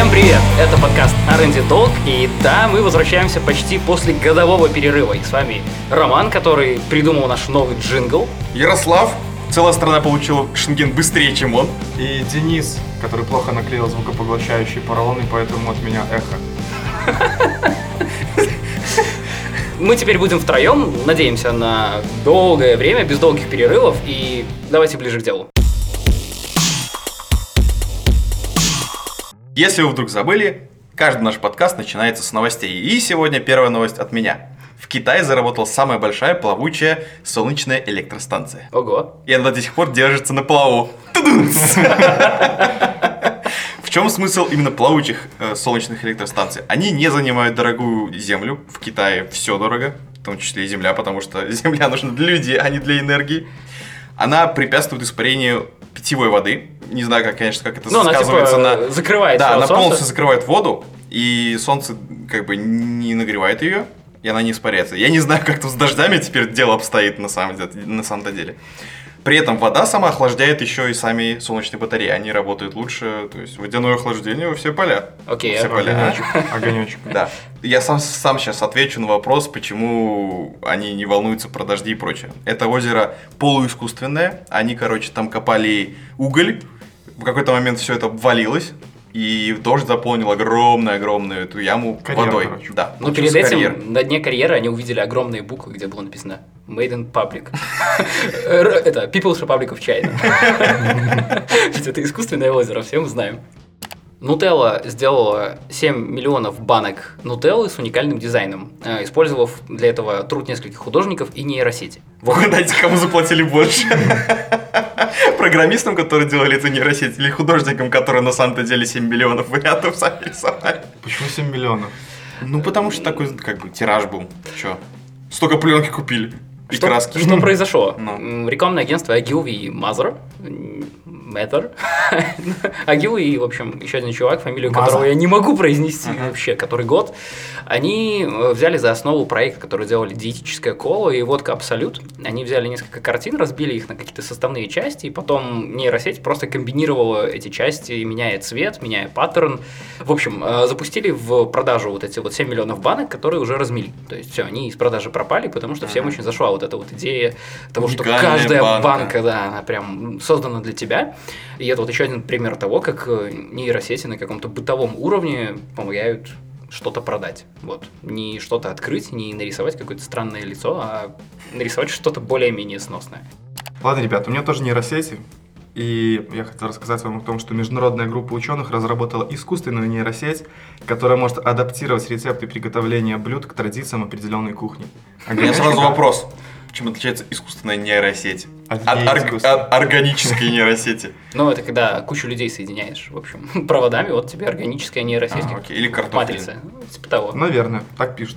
Всем привет! Это подкаст R&D Talk, и да, мы возвращаемся почти после годового перерыва. И с вами Роман, который придумал наш новый джингл. Ярослав, целая страна получила шенген быстрее, чем он. И Денис, который плохо наклеил звукопоглощающие поролоны, поэтому от меня эхо. Мы теперь будем втроем, надеемся на долгое время, без долгих перерывов, и давайте ближе к делу. Если вы вдруг забыли, каждый наш подкаст начинается с новостей. И сегодня первая новость от меня. В Китае заработала самая большая плавучая солнечная электростанция. Ого. И она до сих пор держится на плаву. В чем смысл именно плавучих э, солнечных электростанций? Они не занимают дорогую землю. В Китае все дорого, в том числе и земля, потому что земля нужна для людей, а не для энергии. Она препятствует испарению питьевой воды. Не знаю, как, конечно, как это Ну, она сказывается типа на... закрывает Да, она от солнца. полностью закрывает воду, и солнце как бы не нагревает ее, и она не испаряется. Я не знаю, как тут с дождями теперь дело обстоит на самом, деле- на самом-то деле. При этом вода сама охлаждает еще и сами солнечные батареи. Они работают лучше, то есть водяное охлаждение во все поля. Окей, Все а поля. Огонечек. Огонечек. Да. Я сам, сам сейчас отвечу на вопрос, почему они не волнуются про дожди и прочее. Это озеро полуискусственное. Они, короче, там копали уголь. В какой-то момент все это обвалилось. И дождь заполнил огромную-огромную эту яму Карьер, водой. короче. Да. Но перед получился этим карьер. на дне карьеры они увидели огромные буквы, где было написано Made in Public. Это People's Republic of China. Ведь это искусственное озеро, все мы знаем. Нутелла сделала 7 миллионов банок нутеллы с уникальным дизайном, э, использовав для этого труд нескольких художников и нейросети. Вы угадайте, кому заплатили больше? Программистам, которые делали эту нейросеть, или художникам, которые на самом-то деле 7 миллионов вариантов сами рисовали? Почему 7 миллионов? Ну, потому что такой, как бы, тираж был. Че? Столько пленки купили. И Что, краски. что произошло? Ну. Рекламное агентство Agilvi Mother, Matter, Agilvi и, в общем, еще один чувак, фамилию Маза. которого я не могу произнести Ага. вообще, который год, они э, взяли за основу проект, который делали диетическое коло и водка Абсолют. Они взяли несколько картин, разбили их на какие-то составные части, и потом нейросеть просто комбинировала эти части, меняя цвет, меняя паттерн. В общем, э, запустили в продажу вот эти вот 7 миллионов банок, которые уже размели. То есть все, они из продажи пропали, потому что всем Ага. очень зашла вот эта вот идея того, что Уникальная каждая банка. банка, да, она прям создана для тебя. И это вот еще один пример того, как э, нейросети на каком-то бытовом уровне помогают что-то продать. Вот. Не что-то открыть, не нарисовать какое-то странное лицо, а нарисовать что-то более-менее сносное. Ладно, ребят, у меня тоже нейросети. И я хотел рассказать вам о том, что международная группа ученых разработала искусственную нейросеть, которая может адаптировать рецепты приготовления блюд к традициям определенной кухни. У меня сразу вопрос. Чем отличается искусственная нейросеть От орг- от органической нейросети? Ну, это когда кучу людей соединяешь, в общем, проводами, вот тебе органическая нейросеть, А, окей. Или картофель. матрица. Ну, Типа того. Наверное, так пишут.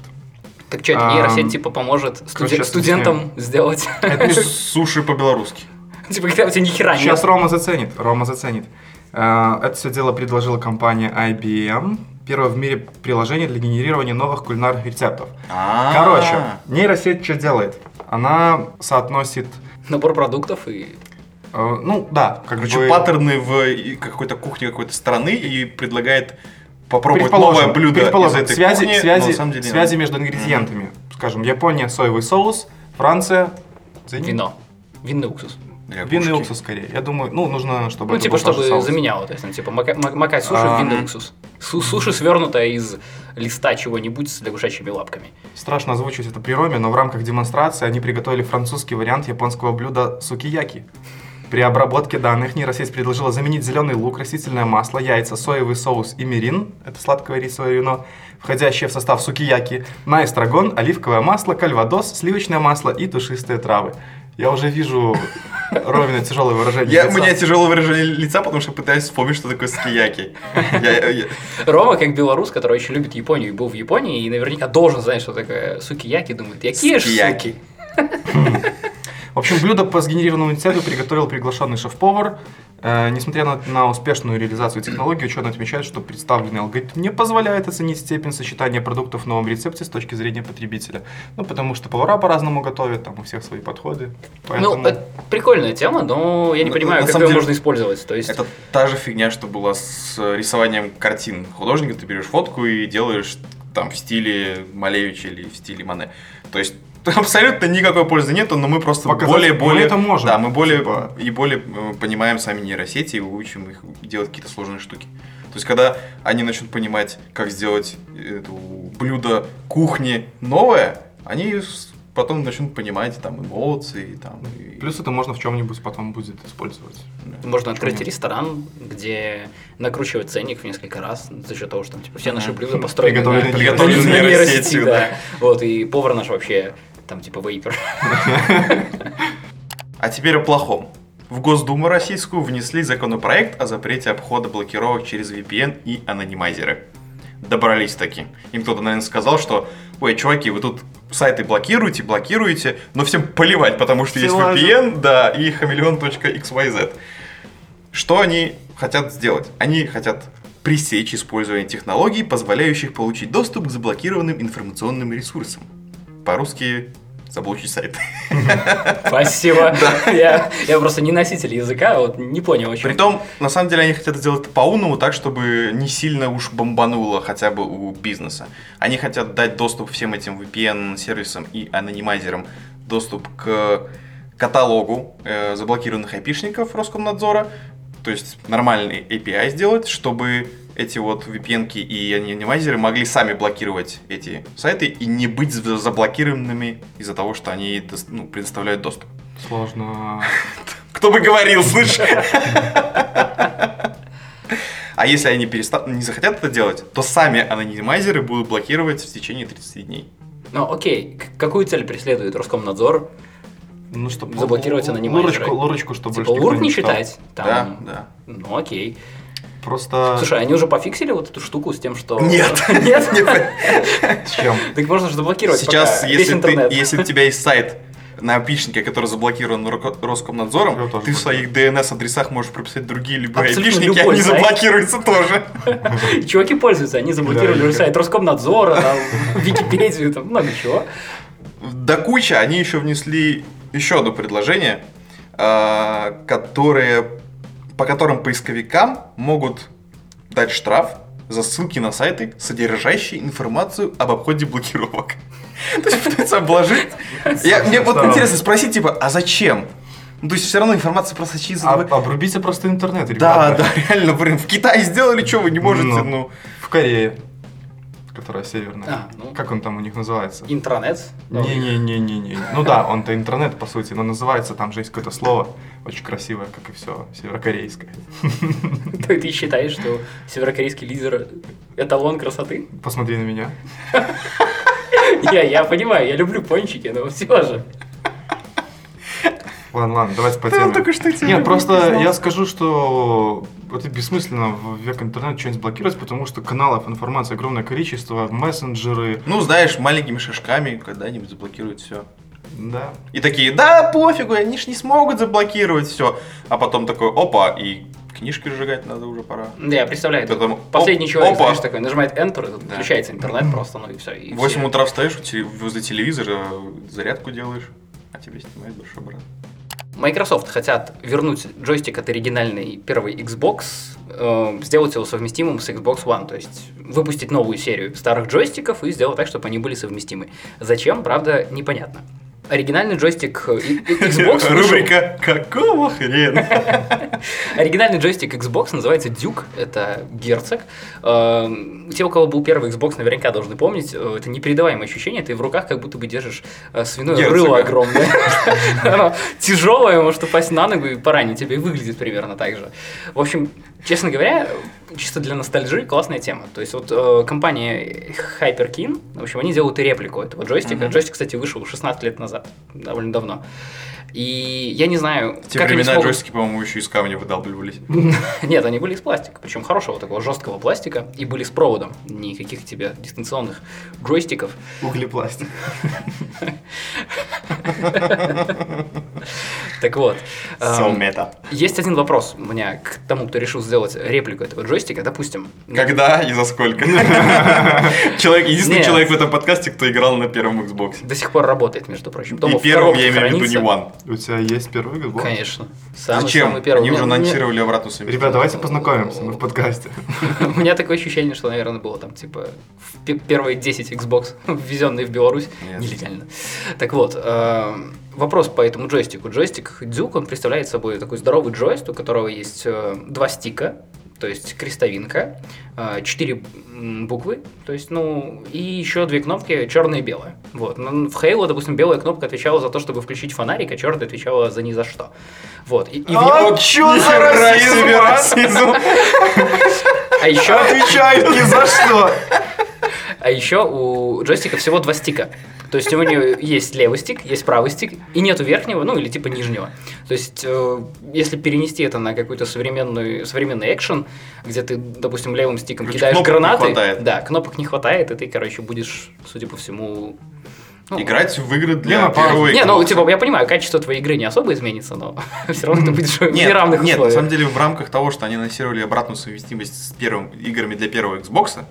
Так что, Ам, нейросеть типа поможет студентам сделать? Суши по-белорусски. Типа, когда у тебя ни хера нет. Сейчас Рома заценит. Рома заценит. Э, Это все дело предложила компания IBM. Первое в мире приложение для генерирования новых кулинарных рецептов. А. Короче, нейросеть что делает? Она соотносит, Набор продуктов и... э, ну да, как Короче, бы... паттерны в какой-то кухне какой-то страны и предлагает попробовать Предположим, новое блюдо из предположим, этой связи, кухни, но связи, самом деле связи между ингредиентами. Скажем, Япония соевый соус, Франция? Вино. Винный уксус. Винный уксус скорее. Я думаю, ну нужно, чтобы Ну, типа, чтобы соус. заменяло. То есть, ну, типа, мака- ма- макать суши в А, винный мгм. уксус. Су- суши свернутая из листа чего-нибудь с лягушачьими лапками. Страшно озвучивать это при Роме, но в рамках демонстрации они приготовили французский вариант японского блюда сукияки. При обработке данных нейросеть предложила заменить зеленый лук, растительное масло, яйца, соевый соус и мирин, это сладкое рисовое вино, входящее в состав сукияки, на эстрагон, оливковое масло, кальвадос, сливочное масло и душистые травы. Я уже вижу Ровно тяжелое выражение Я, у лица. меня тяжелое выражение лица, потому что пытаюсь вспомнить, что такое скияки. Я- я- Рома, как белорус, который очень любит Японию и был в Японии, и наверняка должен знать, что такое сукияки, думает, ж Скияки. суки. В общем, блюдо по сгенерированному рецепту приготовил приглашенный шеф-повар. Э, несмотря на, на успешную реализацию технологии, ученые отмечают, что представленный алгоритм не позволяет оценить степень сочетания продуктов в новом рецепте с точки зрения потребителя. Ну, потому что повара по-разному готовят, там у всех свои подходы. Поэтому... Ну, это прикольная тема, но я не На- понимаю, на как самом ее деле, можно использовать. То есть, Это та же фигня, что была с рисованием картин художника. Ты берешь фотку и делаешь там в стиле Малевича или в стиле Мане. То есть абсолютно никакой пользы нету, но мы просто Показать, более, мы более, это можем, да, мы более типа. и более э, понимаем сами нейросети и учим их делать какие-то сложные штуки. То есть, когда они начнут понимать, как сделать эту блюдо кухни новое, они потом начнут понимать там эмоции, там и- Плюс это можно в чем-нибудь потом будет использовать. можно открыть ресторан, где накручивать ценник в несколько раз за счет того, что там, типа, все наши блюда построены Приготовлены на, нейросетью, да. Вот, и повар наш вообще там типа вейпер. А теперь о плохом. В Госдуму российскую внесли законопроект о запрете обхода блокировок через VPN и анонимайзеры. Добрались таки. Им кто-то, наверное, сказал, что Ой, чуваки, вы тут сайты блокируете, блокируете, но всем поливать, потому что есть Все лажут. VPN, да, и хамелеон.xyz. Что они хотят сделать? Они хотят пресечь использование технологий, позволяющих получить доступ к заблокированным информационным ресурсам. По-русски заблочить сайт. Спасибо. Я, я просто не носитель языка, вот не понял очень. Притом, на самом деле, они хотят сделать это по-умному, так, чтобы не сильно уж бомбануло хотя бы у бизнеса. Они хотят дать доступ всем этим VPN-сервисам и анонимайзерам доступ к каталогу э, заблокированных айпишников Роскомнадзора, то есть нормальный API сделать, чтобы эти вот VPN и анонимайзеры могли сами блокировать эти сайты и не быть за- заблокированными из-за того, что они ну, предоставляют доступ. Сложно. Кто бы говорил, слышь? А если они переста- не захотят это делать, то сами анонимайзеры будут блокировать в течение 30 дней. Ну окей, какую цель преследует Роскомнадзор? Ну, чтобы Заблокировать анонимайзеры. Лурочку, лурочку, чтобы Типа лурк не считать? Там, Да, да. Ну окей. Просто... Слушай, они уже пофиксили вот эту штуку с тем, что... Нет. Нет? с чем? Так можно же заблокировать Сейчас, если, ты, интернет. если у тебя есть сайт на опишнике, который заблокирован Ро- Роскомнадзором, ты в своих DNS-адресах можешь прописать другие любые Абсолютно опишники, любой они сайт. заблокируются тоже. Чуваки пользуются, они заблокировали сайт Роскомнадзора, Википедию, там много чего. До кучи они еще внесли еще одно предложение, а, которое, по которым поисковикам могут дать штраф за ссылки на сайты, содержащие информацию об обходе блокировок. То есть пытаются обложить. Мне вот интересно спросить, типа, а зачем? Ну, то есть все равно информация просочится. А- вы- обрубите просто интернет, Да, ребята. да, реально, блин, в Китае сделали, что вы не можете, Ну. ну. В Корее, которая северная. А, ну. Как он там у них называется? Интранет. Ну, Не-не-не-не-не. Ну да, он-то интернет, по сути, но называется, там же есть какое-то слово, очень красивое, как и все, северокорейское. Ты ты считаешь, что северокорейский лидер эталон красоты? Посмотри на меня. Я, я понимаю, я люблю пончики, но все же. Ладно, ладно, давайте по теме. только что Нет, просто я скажу, что это бессмысленно в век интернета что-нибудь блокировать, потому что каналов информации огромное количество, мессенджеры, Ну, знаешь, маленькими шажками когда-нибудь заблокируют все. да. И такие, да, пофигу, они ж не смогут заблокировать все. А потом такой, опа, и книжки сжигать надо уже пора. Да, я представляю. Потом, Последний оп, человек, опа. знаешь, такой, нажимает Enter, и Да. включается интернет просто, ну и все. В 8 утра встаешь, возле телевизора зарядку делаешь, а тебе снимает большой брат. Microsoft хотят вернуть джойстик от оригинальной первой Xbox, э, сделать его совместимым с Xbox One, то есть выпустить новую серию старых джойстиков и сделать так, чтобы они были совместимы. Зачем, правда, непонятно. Оригинальный джойстик э, Xbox Рубрика «Какого хрена?» Оригинальный джойстик Xbox называется Duke, это герцог. Эм, Те, у кого был первый Xbox, наверняка должны помнить, э, это непередаваемое ощущение, ты в руках как будто бы держишь э, свиное Герцога. рыло огромное. Оно тяжелое, может упасть на ногу и поранить тебя, и выглядит примерно так же. В общем, честно говоря, чисто для ностальжи классная тема. То есть вот э, компания Hyperkin, в общем, они делают и реплику этого джойстика. Джойстик, кстати, вышел 16 лет назад, довольно давно. И я не знаю, В те как времена смогут... джойстики, по-моему, еще из камня выдалбливались. Нет, они были из пластика, причем хорошего такого жесткого пластика, и были с проводом, никаких тебе дистанционных джойстиков. Углепластик. Так вот. So эм, meta. Есть один вопрос у меня к тому, кто решил сделать реплику этого джойстика. Допустим, Когда и за сколько? Человек, единственный человек в этом подкасте, кто играл на первом Xbox. до сих пор работает, между прочим. И первым я имею в виду не. One. У тебя есть первый Xbox? Конечно. Самый, Зачем? самый первый. Они уже анонсировали обратную совместимость. Ребят, давайте познакомимся, мы в подкасте. У меня такое ощущение, что, наверное, было там, типа, первые 10 Xbox, ввезенные в Беларусь, нелегально. Так вот, э, вопрос по этому джойстику. Джойстик Duke, он представляет собой такой здоровый джойстик, у которого есть э, два стика, то есть крестовинка, э, четыре буквы, то есть, ну, и еще две кнопки, черная и белая. Вот. Ну, В Halo, допустим, белая кнопка отвечала за то, чтобы включить фонарик, а черная отвечала за ни за что. Вот. И, и А чё за расизм? а еще... Отвечают ни за что. А еще у джойстика всего два стика. То есть у него есть левый стик, есть правый стик, и нету верхнего, ну или типа нижнего. То есть, э, если перенести это на какой-то современный, современный экшен, где ты, допустим, левым стиком Короче, кидаешь не гранаты, хватает. да, кнопок не хватает, и ты, короче, будешь, судя по всему, ну, Играть в игры Не, для ну, первого Не, ну, типа, я понимаю, качество твоей игры не особо изменится, но все равно ты будешь в Нет, неравных нет, на условиях. самом деле в рамках того, что они анонсировали обратную совместимость с первым играми для первого Xbox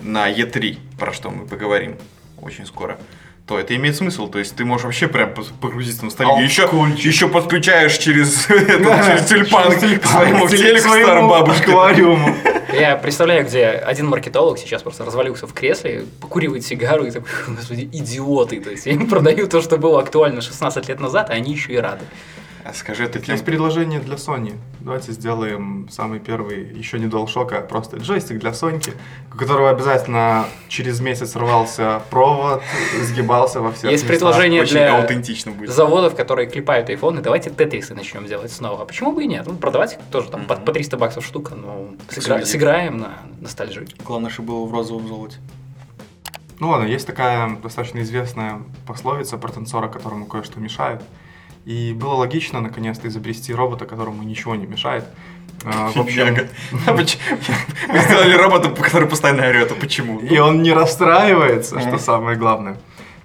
на E3, про что мы поговорим очень скоро, то это имеет смысл. То есть ты можешь вообще прям погрузиться в ностальгию. Еще, Алкольчик. еще подключаешь через, через тюльпан к своему телеку бабушкам. аквариуму. Я представляю, где один маркетолог сейчас просто развалился в кресле, покуривает сигару и такой, господи, идиоты. То есть я им продаю то, что было актуально 16 лет назад, а они еще и рады. А скажи, это Есть предложение для Sony. Давайте сделаем самый первый, еще не DualShock, а просто джойстик для Соньки, у которого обязательно через месяц рвался провод, сгибался во всех Есть местах. предложение очень для аутентично будет. заводов, которые клепают айфоны. Давайте тетрисы начнем делать снова. А почему бы и нет? Ну, продавать тоже там по, Мгм. по 300 баксов штука, но сыгра- Эксклюзив. сыграем на ностальжи. Главное, чтобы было в розовом золоте. Ну ладно, есть такая достаточно известная пословица про танцора, которому кое-что мешает. И было логично, наконец-то, изобрести робота, которому ничего не мешает. А, В общем. А Мы сделали робота, который постоянно орет. А почему? и он не расстраивается, что самое главное.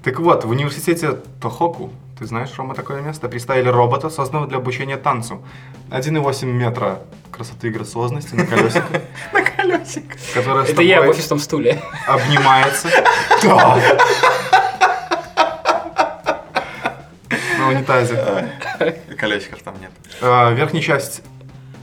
Так вот, в университете Тохоку, ты знаешь, Рома, такое место, представили робота, созданного для обучения танцу. 1,8 метра красоты и грациозности на колесиках, На колесик. которая с Это я в офисном стуле. обнимается. Да. На унитазе. Колесиков там нет. А, Верхняя часть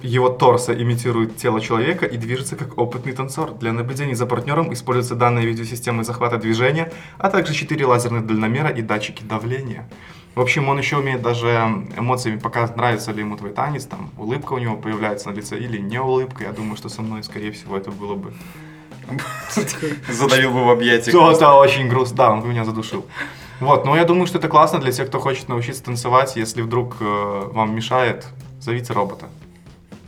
его торса имитирует тело человека и движется как опытный танцор. Для наблюдения за партнером используются данные видеосистемы захвата движения, а также 4 лазерных дальномера и датчики давления. В общем, он еще умеет даже эмоциями показывать, нравится ли ему твой танец, там, улыбка у него появляется на лице или не улыбка. Я думаю, что со мной, скорее всего, это было бы... Задавил бы в объятиях. Да, да, очень грустно. Да, он бы меня задушил. Вот, но я думаю, что это классно для тех, кто хочет научиться танцевать. Если вдруг э, вам мешает, зовите робота.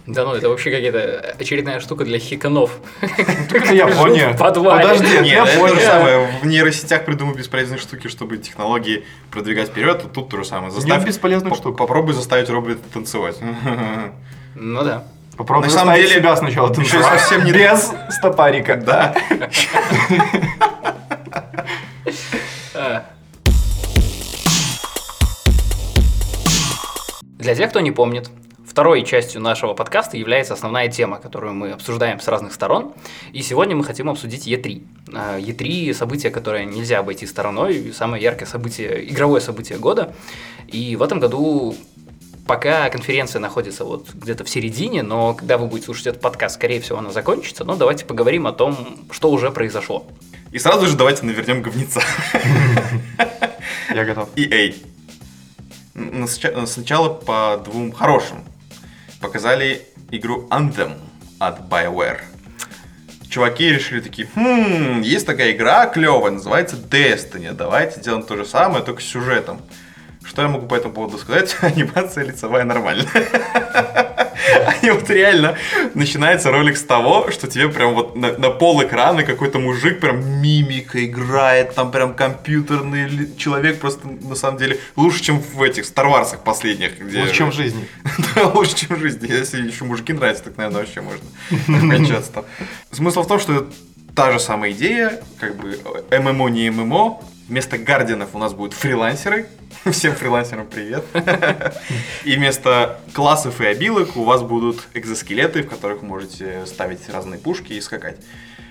Да ну, это вообще какая-то очередная штука для хиканов. Это Япония. Подожди, это Нет, это то же самое. В нейросетях придумывают бесполезные штуки, чтобы технологии продвигать вперед. Тут то же самое. Нет бесполезных по- штук. Попробуй заставить робота танцевать. Ну да. Попробуй На самом деле, себя сначала танцевать. совсем не- Без стопарика. Да. Для тех, кто не помнит, второй частью нашего подкаста является основная тема, которую мы обсуждаем с разных сторон. И сегодня мы хотим обсудить E3. А, E3 – событие, которое нельзя обойти стороной, самое яркое событие, игровое событие года. И в этом году пока конференция находится вот где-то в середине, но когда вы будете слушать этот подкаст, скорее всего, она закончится. Но давайте поговорим о том, что уже произошло. И сразу же давайте навернем говнеца. Я готов. EA. Снача- Сначала по двум хорошим. Показали игру Anthem от BioWare. Чуваки решили такие, хм, есть такая игра клевая, называется Destiny. Давайте сделаем то же самое, только с сюжетом. Что я могу по этому поводу сказать? Анимация лицевая нормальная. Они вот реально начинается ролик с того, что тебе прям вот на, на пол экрана какой-то мужик прям мимика играет, там прям компьютерный человек просто на самом деле лучше, чем в этих Star Wars последних. Где... Лучше, чем в жизни. Да, лучше, чем в жизни. Если еще мужики нравятся, так, наверное, вообще можно кончаться там. Смысл в том, что та же самая идея, как бы ММО не ММО, Вместо гардианов у нас будут фрилансеры. Всем фрилансерам привет. И вместо классов и обилок у вас будут экзоскелеты, в которых можете ставить разные пушки и скакать.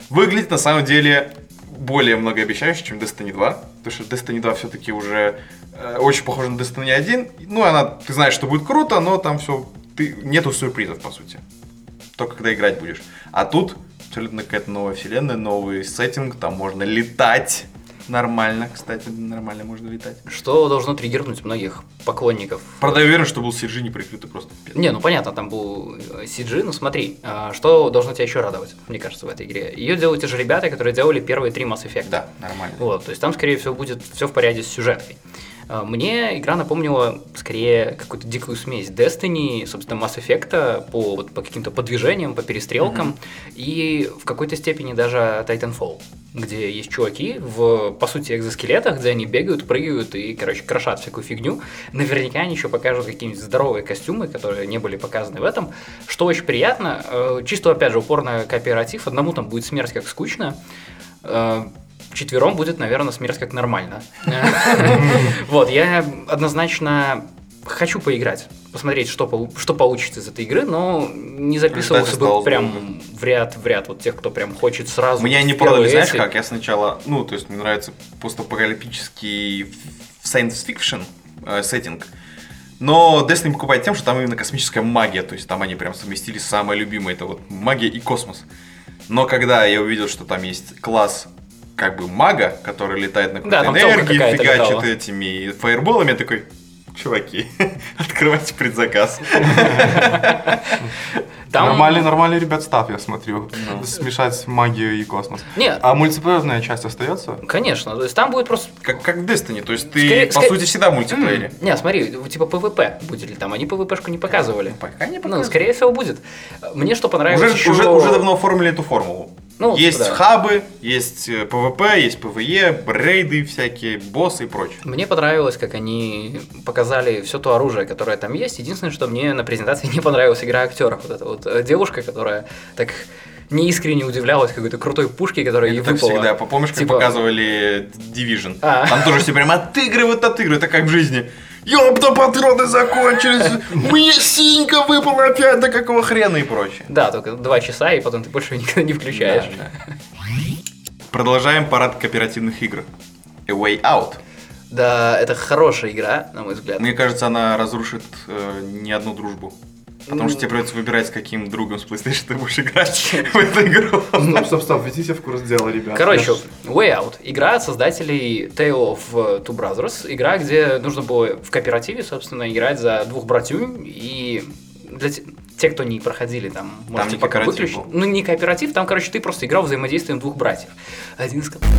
Выглядит на самом деле более многообещающе, чем Destiny 2. Потому что Destiny 2 все-таки уже э, очень похожа на Destiny 1. Ну, она, ты знаешь, что будет круто, но там все, ты, нету сюрпризов, по сути. Только когда играть будешь. А тут абсолютно какая-то новая вселенная, новый сеттинг, там можно летать. Нормально, кстати, нормально можно летать. Что должно триггернуть многих поклонников. Правда, я уверен, что был CG не прикрытый просто. Не, ну понятно, там был э, CG, ну смотри, а, что должно тебя еще радовать, мне кажется, в этой игре. Ее делают те же ребята, которые делали первые три Mass Effect. Да, нормально. Вот, то есть там, скорее всего, будет все в порядке с сюжеткой. А, Мне игра напомнила скорее какую-то дикую смесь Destiny, собственно, Mass Effect по, вот, по каким-то подвижениям, по перестрелкам и в какой-то степени даже Titanfall, где есть чуваки в, по сути, экзоскелетах, где они бегают, прыгают и, короче, крошат всякую фигню. Наверняка они еще покажут какие-нибудь здоровые костюмы, которые не были показаны в этом, что очень приятно. Э, Чисто, опять же, упор на кооператив. Одному там будет смерть как скучно. Э, Четвером будет, наверное, смерть как нормально. Вот, я однозначно хочу поиграть, посмотреть, что, что получится из этой игры, но не записывался бы прям в ряд, в ряд, вот тех, кто прям хочет сразу. Меня не продали, знаешь как? Я сначала, ну, то есть мне нравится постапокалиптический science fiction э, сеттинг. Но Destiny покупает тем, что там именно космическая магия. То есть там они прям совместили самое любимое, это вот магия и космос. Но когда я увидел, что там есть класс как бы мага, который летает на Да, какой-то там тёлка энергии, фигачит летала. этими фаерболами, я такой, чуваки, открывайте предзаказ. Там- Нормальный, нормальный, ребят, став, я смотрю. Смешать магию и космос. Нет. А мультиплеерная часть остается? Конечно, то есть там будет просто... Как, как в Destiny, то есть ты, Скорее- по скорее- сути, всегда в мультиплеере. Не, смотри, типа PvP будет ли там, они PvP-шку не показывали. Пока не Ну, показывают. скорее всего, будет. Мне что понравилось Уже, еще... уже, уже давно оформили эту формулу. Ну, есть да. хабы, есть э, PvP, есть PvE, рейды всякие, боссы и прочее. Мне понравилось, как они показали все то оружие, которое там есть. Единственное, что мне на презентации не понравилась игра актеров. Вот эта вот э, девушка, которая так неискренне удивлялась какой-то крутой пушке, которая ей выпала. всегда. Помнишь, как Типа, показывали Division? А. Там тоже все прям отыгрывают, отыгрывают, это как в жизни. Ёпта, патроны закончились, мне синька выпала опять, да какого хрена и прочее. Да, только два часа, и потом ты больше никогда не включаешь. Да. Продолжаем парад кооперативных игр. A Way Out. Да, это хорошая игра, на мой взгляд. Мне кажется, она разрушит э, не одну дружбу. Потому что тебе придется выбирать, с каким другом с PlayStation ты будешь играть в эту игру. Стоп, стоп, стоп, введите в курс дела, ребят. Короче, Way Out. Игра от создателей Tale of Two Brothers. Игра, где нужно было в кооперативе, собственно, играть за двух братюнь. И для те, те, кто не проходили, там, можете не пока кооператив выключить. был. Ну, не кооператив, там, короче, ты просто играл взаимодействием двух братьев. Один из которых...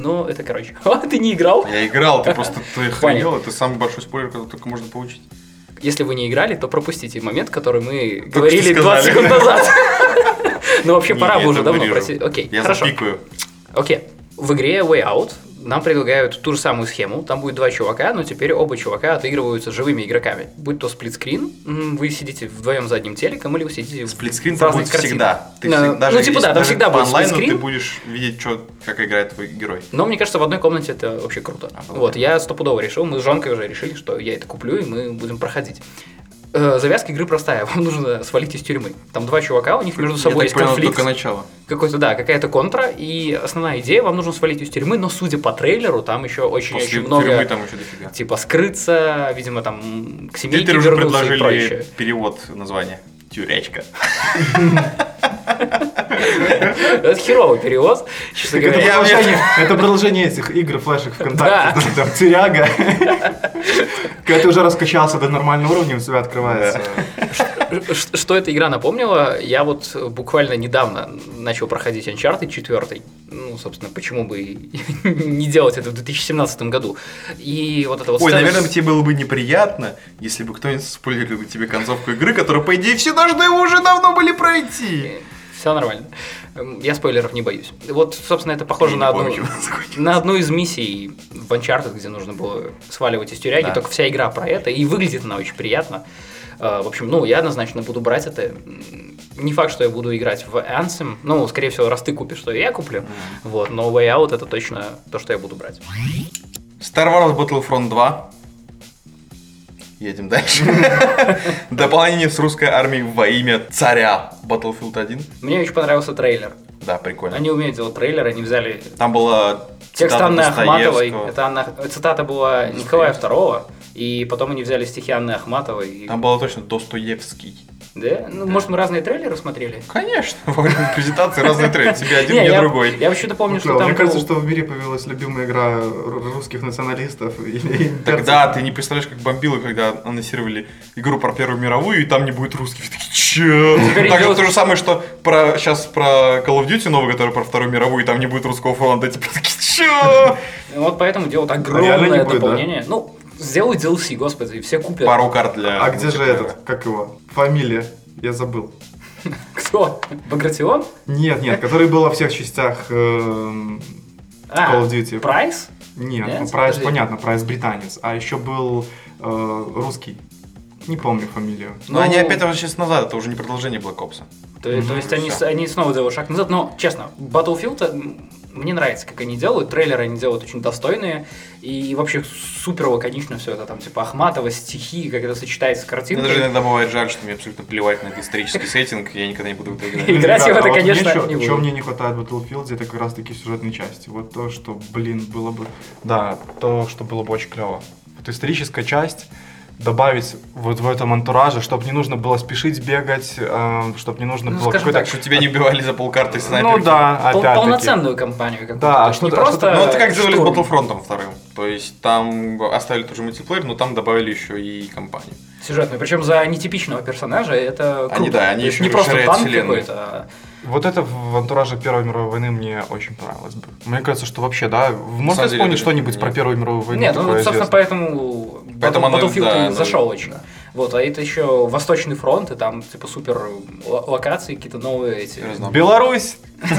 Ну, это, короче... А, ты не играл? Я играл, ты просто ты охренел, Понял. это самый большой спойлер, который только можно получить. Если вы не играли, то пропустите момент, который мы говорили что 20 сказали. секунд назад. Ну, вообще, пора бы уже давно просить. Окей, Я хорошо. запикаю. Окей. В игре Way Out нам предлагают ту же самую схему. Там будет два чувака, но теперь оба чувака отыгрываются живыми игроками. Будь то сплитскрин, вы сидите вдвоем за одним телеком, или вы сидите Сплитскрин в разных будет всегда. Ты Да, всег- даже ну, типа да, там всегда будет онлайну ты сплитскрин. будешь видеть, чё, как играет твой герой. Но мне кажется, в одной комнате это вообще круто. Обалденно. Вот, я стопудово решил, мы с Жонкой уже решили, что я это куплю, и мы будем проходить. Э, Завязка игры простая, вам нужно свалить из тюрьмы. Там два чувака, у них между собой Я есть понял, конфликт. только начало. Какой-то, да, какая-то контра, и основная идея, вам нужно свалить из тюрьмы, но судя по трейлеру, там еще После очень-очень много, тюрьмы там еще дофига. типа, скрыться, видимо, там, к семейке Теперь уже предложили прочее. перевод названия. Тюрячка. Это херовый честно Так это, продолжение, это продолжение этих игр флешек ВКонтакте. Да. Там тюряга. Когда ты уже раскачался до нормального уровня, у тебя открывается. Что эта игра напомнила, я вот буквально недавно начал проходить Uncharted 4. Ну, собственно, почему бы не делать это в 2017 году. И вот это вот Ой, сцена наверное, тебе было бы неприятно, если бы кто-нибудь спойлерил тебе концовку игры, которую, по идее, все должны уже давно были пройти. Все нормально. Эм, Я спойлеров не боюсь. Вот, собственно, это похоже Я на одну, на одну из миссий в Uncharted, где нужно было сваливать из тюряги. Да. Только вся игра про это. И выглядит она очень приятно. Э, В общем, ну, я однозначно буду брать это. Не факт, что я буду играть в Anthem. Ну, скорее всего, раз ты купишь, то и я куплю. Вот, но Way Out это точно то, что я буду брать. Star Wars Battlefront 2. Едем дальше. Дополнение с русской армией во имя царя. Battlefield 1. Мне очень понравился трейлер. Да, прикольно. Они умеют делать трейлеры, они взяли Там была текст Анны Ахматовой. Это Анна... Цитата была Николая II. И потом они взяли стихи Анны Ахматовой. Там было точно Достоевский. Да? Ну, может, мы разные трейлеры смотрели? Конечно, во время презентации разные треки. Тебе один, Не, я, другой. Я почему-то помню, что Клево. там Мне кажется, что в мире появилась любимая игра ру- русских националистов. Тогда ты не представляешь, как бомбило, когда анонсировали игру про Первую мировую, и там не будет русских. Теперь Так же то же самое, что про сейчас про Call of Duty новый, который про Вторую мировую, и там не будет русского фронта. Типа такие, чё? Вот поэтому делают Реально огромное да? дополнение. Ну, сделают DLC, господи, и все купят. Пару карт для... А где же этот, как его, фамилия? Я забыл. Кто? Багратион? Нет, нет, который был во всех частях эм, А, Call of Duty. Прайс? Нет, ну, Прайс, понятно, Прайс британец. А еще был э, русский. Не помню фамилию. Но Ну, они опять возвращаются назад, это уже не продолжение Black Ops. То, то есть они, они снова делают шаг назад. Но, честно, Battlefield м, мне нравится, как они делают. Трейлеры они делают очень достойные. И вообще супер лаконично все это. Там типа Ахматова, стихи, как это сочетается с Мне картинкой. даже иногда бывает жаль, что мне абсолютно плевать на этот исторический сеттинг, я никогда не буду в это играть. Играть в это, а конечно, мне не чё мне не хватает в Battlefield, это как раз таки сюжетной части. Вот то, что, блин, было бы... Да, то, что было бы очень клево. Вот историческая часть, добавить вот в этом антураже, чтобы не нужно было спешить бегать, чтобы не нужно Ну, было какой-то... так, Что тебя не убивали за полкарты снайперки. Ну да, Пол- опять полноценную компанию какую-то. Да, То есть не что-то- просто... что-то- Ну, это как сделали с. Battlefront вторым. То есть там оставили тоже мультиплеер, но там добавили еще и компанию. Сюжетную. Причем за нетипичного персонажа это круто. Они, да, они еще не просто танк вселенную. какой-то, а Вот это в антураже Первой мировой войны мне очень понравилось бы. Мне кажется, что вообще, да, деле, вспомнить что-нибудь нет. про Первую мировую войну? Нет, ну, собственно, известное? Поэтому, Поэтому оно, Battlefield да, и оно- зашел очень. да. Вот, а это еще Восточный фронт, и там, типа, супер локации, какие-то новые эти. Беларусь!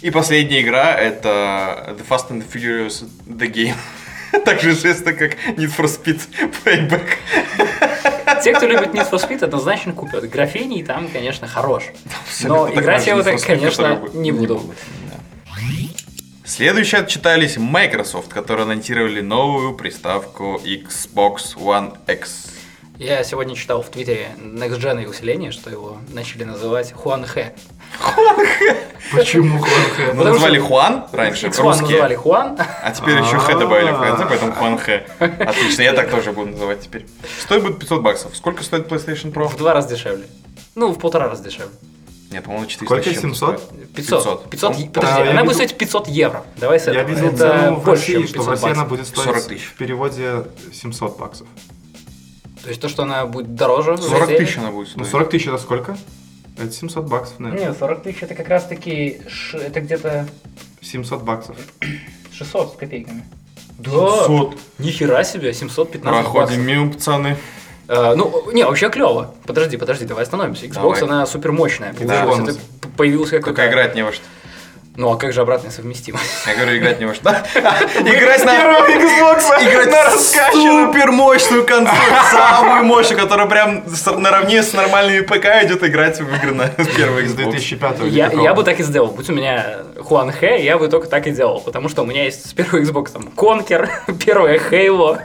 И последняя игра это The Fast and the Furious The Game. Также известно как Need for Speed Payback. Те, кто любит Need for Speed, однозначно купят. Графений там, конечно, хорош. Но играть я в такой это, же Need for Speed, конечно, не буду. Следующие отчитались Microsoft, которые анонсировали новую приставку Xbox One X. Я сегодня читал в Твиттере Next Gen усиление, что его начали называть Хуан Хэ. Почему Хорхе? Мы Потому называли что Хуан раньше, X1 русские, называли Хуан. а теперь еще Хэ добавили в конце, поэтому Хуан Хэ. Отлично, я так тоже буду называть теперь. Стоит будет 500 баксов. Сколько стоит PlayStation Pro? В два раза дешевле. Ну, в полтора раза дешевле. Нет, по-моему, 400 Сколько? с чем-то 700? стоит. 500. 500, Ну, подожди, а, я она будет видел- стоить 500 евро. Давай с Я этого. видел Это цену в России, чем что в 500 России она будет стоить 40 тысяч. в переводе 700 баксов. То есть то, что она будет дороже. 40 взлетели? тысяч она будет Ну, стоить. 40 тысяч это сколько? Это 700 баксов, наверное. Нет, 40 тысяч это как раз таки, ш- это где-то 700 баксов. 600 с копейками. Да, 700. нихера себе, 715 Проходим баксов. мимо, пацаны. А, ну, не, вообще клево. Подожди, подожди, давай остановимся. Xbox, Давай. она супер мощная. Да. появился какой-то... Только играть не во что. Ну, а как же обратная совместимость? Я говорю, играть не что. Играть на... Xbox Играть на супер мощную консоль, самую мощную, которая прям наравне с нормальными ПК идет играть в игры на Из Xbox. 2005 или Я, бы так и сделал. Будь у меня Хуан Хэ, я бы только так и делал. Потому что у меня есть с первого Xbox там Конкер, первая Halo,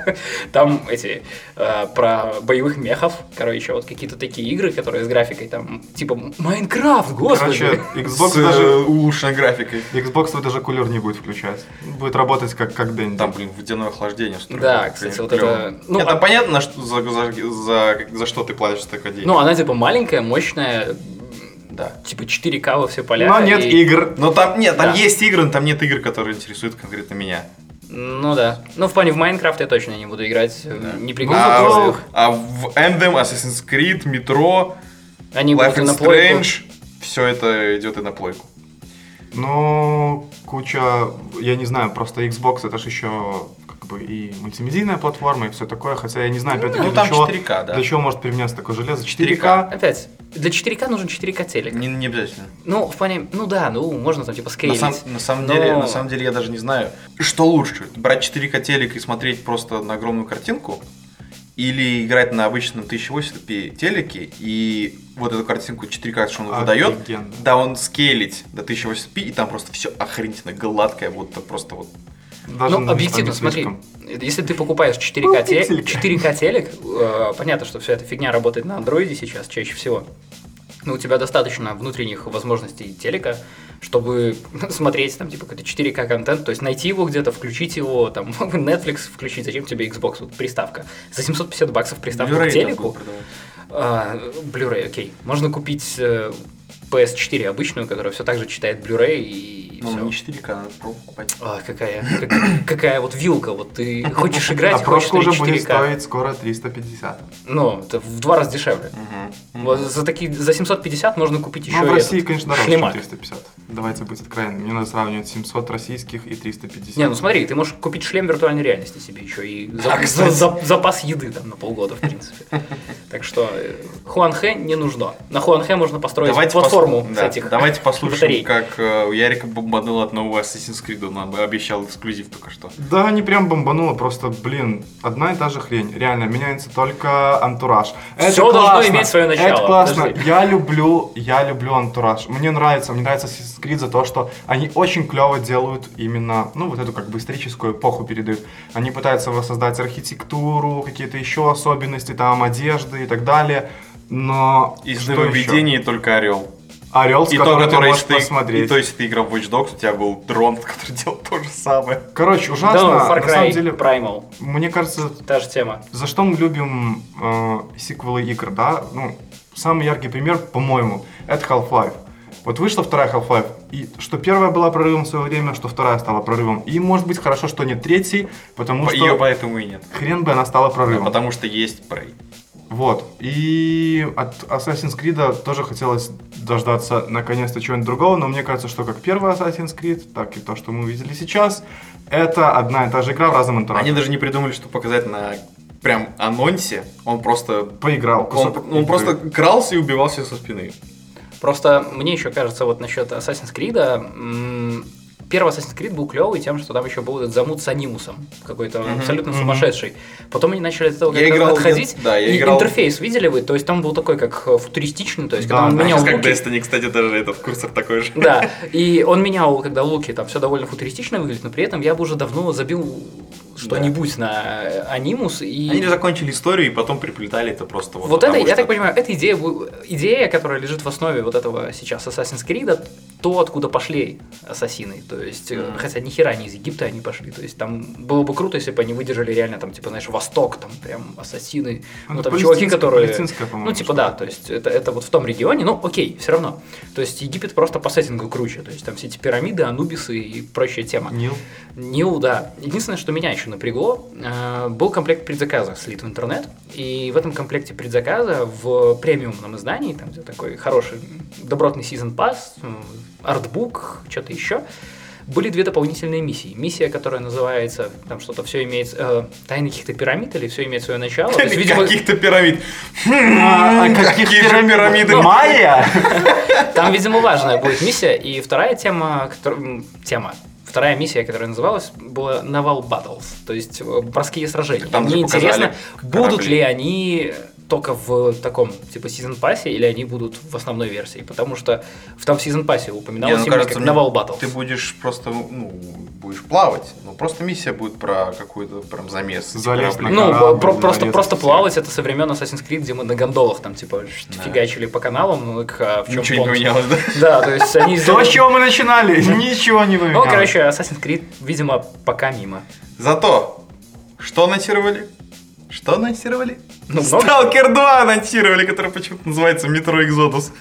там эти э, про боевых мехов, короче, вот какие-то такие игры, которые с графикой там, типа Майнкрафт, господи. Короче, Xbox С э, даже... графикой. Xbox свой даже кулер не будет включать. Будет работать как, как Dendy. Там, блин, водяное охлаждение устроено. Да, кстати, вот это- ну, это а- понятно, что за, за, за, за что ты платишь такой день. Ну, она типа маленькая, мощная, да. типа 4К во все поля. Но нет и- игр. Но там нет, там Да. есть игры, но там нет игр, которые интересуют конкретно меня. Ну да. Ну, в плане в Майнкрафт я точно не буду играть. э, Не при Ну, каких А, а в Anthem, Assassin's Creed, Metro, Они Life is. Strange, все это идет и на плойку. Но куча, я не знаю, просто Xbox это же еще как бы и мультимедийная платформа и все такое, хотя я не знаю, опять-таки, Ну, для, там чего, 4К, да. для чего может применяться такое железо. 4К. 4К. Опять, для 4К нужен 4К телек. Не, не обязательно. Ну, в плане, ну да, ну можно там типа На, скейлить. сам- на самом но- деле, на самом деле я даже не знаю, что лучше, брать 4К телек и смотреть просто на огромную картинку, или играть на обычном 1080p телеке, и вот эту картинку 4К, что он выдает, да, он скейлить до 1080p, и там просто все охренительно гладкое, будто просто вот... Даже ну, объективно, смотри, если ты покупаешь 4К, Ну, те- пикселька. 4К телек, э, понятно, что вся эта фигня работает на андроиде сейчас чаще всего. Но у тебя достаточно внутренних возможностей телека, чтобы смотреть там типа какой-то 4К контент, то есть найти его где-то, включить его, там Netflix включить, зачем тебе Xbox, вот приставка. За 750 баксов приставка Blu-ray к телеку. А, Blu-ray, окей. Можно купить э, PS4 обычную, которая все так же читает Blu-ray и Ну, всё. не 4К, надо Pro покупать. А, какая, как- какая вот вилка, вот ты хочешь играть, А хочешь прошка уже смотреть будет 4К. стоить скоро 350. Ну, это в два раза дешевле. Мгм. Вот за такие за 750 можно купить еще Ну, в России, этот, конечно, дороже, шлемак. чем 350. Давайте быть откровенными. Мне надо сравнивать 700 российских и 350. Не, ну смотри, ты можешь купить шлем виртуальной реальности себе еще и за- А, за- за- запас еды там на полгода, в принципе. Так что э, Хуанхэ не нужно. На Хуанхэ можно построить Давайте платформу с да, этих Давайте послушаем, батарей. как э, у Ярика бомбануло от нового Assassin's Creed. Он об- обещал эксклюзив только что. Да, не прям бомбануло, просто, блин, одна и та же хрень. Реально, меняется только антураж. Всё должно иметь своё начало. Это классно. Подожди. Я люблю, я люблю антураж. Мне нравится, мне нравится Assassin's Creed за то, что они очень клево делают именно, ну, вот эту как бы историческую эпоху передают. Они пытаются воссоздать архитектуру, какие-то еще особенности, там, одежды и так далее. Но Из нововведений только Орел. Орел, с И то, которым ты который, можешь ты, посмотреть. и то, если ты играл в Watch Dogs, у тебя был дрон, который делал то же самое. Короче, Да, ужасно. ну, Far на самом Cry деле, Primal, мне кажется, та же тема. За что мы любим э, сиквелы игр, да? Ну, самый яркий пример, по-моему, это Half-Life. Вот вышла вторая Half-Life, и что первая была прорывом в свое время, что вторая стала прорывом. И может быть хорошо, что нет третьей, потому что Ее поэтому и нет. хрен бы она стала прорывом. Потому что есть Prey. Вот. И от Assassin's Creed тоже хотелось дождаться наконец-то чего-нибудь другого, но мне кажется, что как первый Assassin's Creed, так и то, что мы увидели сейчас, это одна и та же игра в разном антураже. Они даже не придумали, что показать на прям анонсе. Он просто... Поиграл. Он, он просто крался и убивался со спины. Просто мне еще кажется, вот насчет Assassin's Creed, м, первый Assassin's Creed был клевый тем, что там еще был этот замут с анимусом, какой-то Мгм, абсолютно мгм. сумасшедший. Потом они начали от этого Я играл, отходить. да, я и играл- интерфейс видели вы? То есть там был такой как э, футуристичный, то есть Да, когда он да. менял Сейчас как луки. Destiny, кстати, даже этот курсор такой же. Да, и он менял, когда луки, там все довольно футуристично выглядит, но при этом я бы уже давно забил что-нибудь на э, анимус и... Они же закончили историю и потом приплетали это просто вот Вот это, я так понимаю, это идея, идея, которая лежит в основе вот этого сейчас Assassin's Creed, то, откуда пошли ассасины. То есть, Мгм. хотя ни хера не из Египта они пошли. То есть, там было бы круто, если бы они выдержали реально, там, типа, знаешь, Восток, там, прям ассасины. Ну, Ну, там чуваки, которые... Ну, типа, да, то есть, это, это вот в том регионе, ну, окей, все равно. То есть, Египет просто по сеттингу круче. То есть, там все эти пирамиды, анубисы и прочая тема. Нил. Нил, да. Единственное, что меня еще напрягло, э, был комплект предзаказа слит в интернет. И в этом комплекте предзаказа в премиумном издании, там где такой хороший добротный сезон пас, артбук, что-то еще, были две дополнительные миссии. Миссия, которая называется, там что-то все имеет, э, тайны каких-то пирамид или все имеет свое начало. Есть, видимо, Каких-то пирамид. А М, каких Какие же пирамид? пирамиды? Майя? Там, видимо, важная будет миссия. И вторая тема, тема, вторая миссия, которая называлась, была Naval Battles, то есть э, морские сражения. Там Мне интересно, будут корабли. ли они только в таком типа сезон пассе или они будут в основной версии, потому что в там сезон пассе Не, упоминалось ну, именно кажется, как Naval Battles. Ты будешь просто, ну, будешь плавать. Ну, просто миссия будет про какой-то прям замес. кораблей. на Ну, корабль, про- просто, просто плавать это со времен Assassin's Creed, где мы на гондолах там типа Да. фигачили по каналам, ну так, а в чем Ничего не поменялось, да? Да, то есть они То, с чего мы начинали, ничего не Ну, поменялось. короче, Assassin's Creed, видимо, пока мимо. Зато, что анонсировали? Что анонсировали? Ну. Сталкер 2 анонсировали, который почему-то называется Метро Экзодус.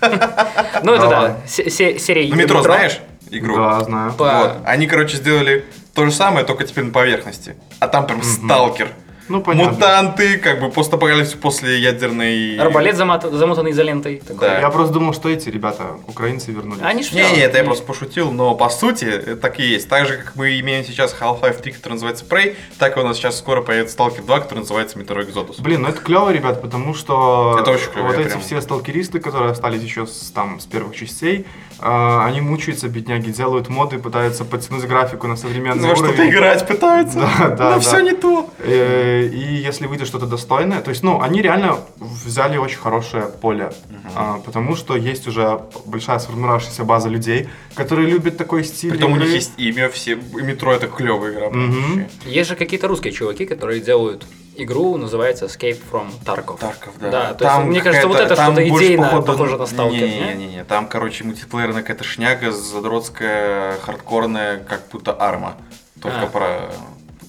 Ну, это Да серия Ну, Метро знаешь? Игру. Да, знаю. Вот. Они, короче, сделали то же самое, только теперь на поверхности. А там прям сталкер. Ну, понятно. Мутанты, как бы постапокалипсис после ядерной... Арбалет замат- замотанный изолентой. такой. Да. Я просто думал, что эти ребята, украинцы, вернулись. Они ж Не, не, это я просто пошутил, но по сути это так и есть. Так же, как мы имеем сейчас Half-Life 3, который называется Prey, так и у нас сейчас скоро появится Stalker 2, который называется Metro Exodus. Блин, ну это клево, ребят, потому что Это очень клево, вот эти прям- все сталкеристы, которые остались еще с, там, с первых частей, э, они мучаются, бедняги, делают моды, пытаются подтянуть графику на современный что-то уровень. играть пытаются. Да, да, Но да. все не то. Э, Э, И если выйдет что-то достойное, то есть, ну, они реально взяли очень хорошее поле, а, потому что есть уже большая сформировавшаяся база людей, которые любят такой стиль Притом у них игры. есть имя, все, и метро это клевая игра. Вообще. Есть же какие-то русские чуваки, которые делают игру, называется Escape from Tarkov. Тарков, да. Да, то есть, мне кажется, вот это что-то идейно походу, похоже на не? Не-не-не, там, короче, мультиплеерная какая-то шняга, задротская, хардкорная, как будто арма. Только А. про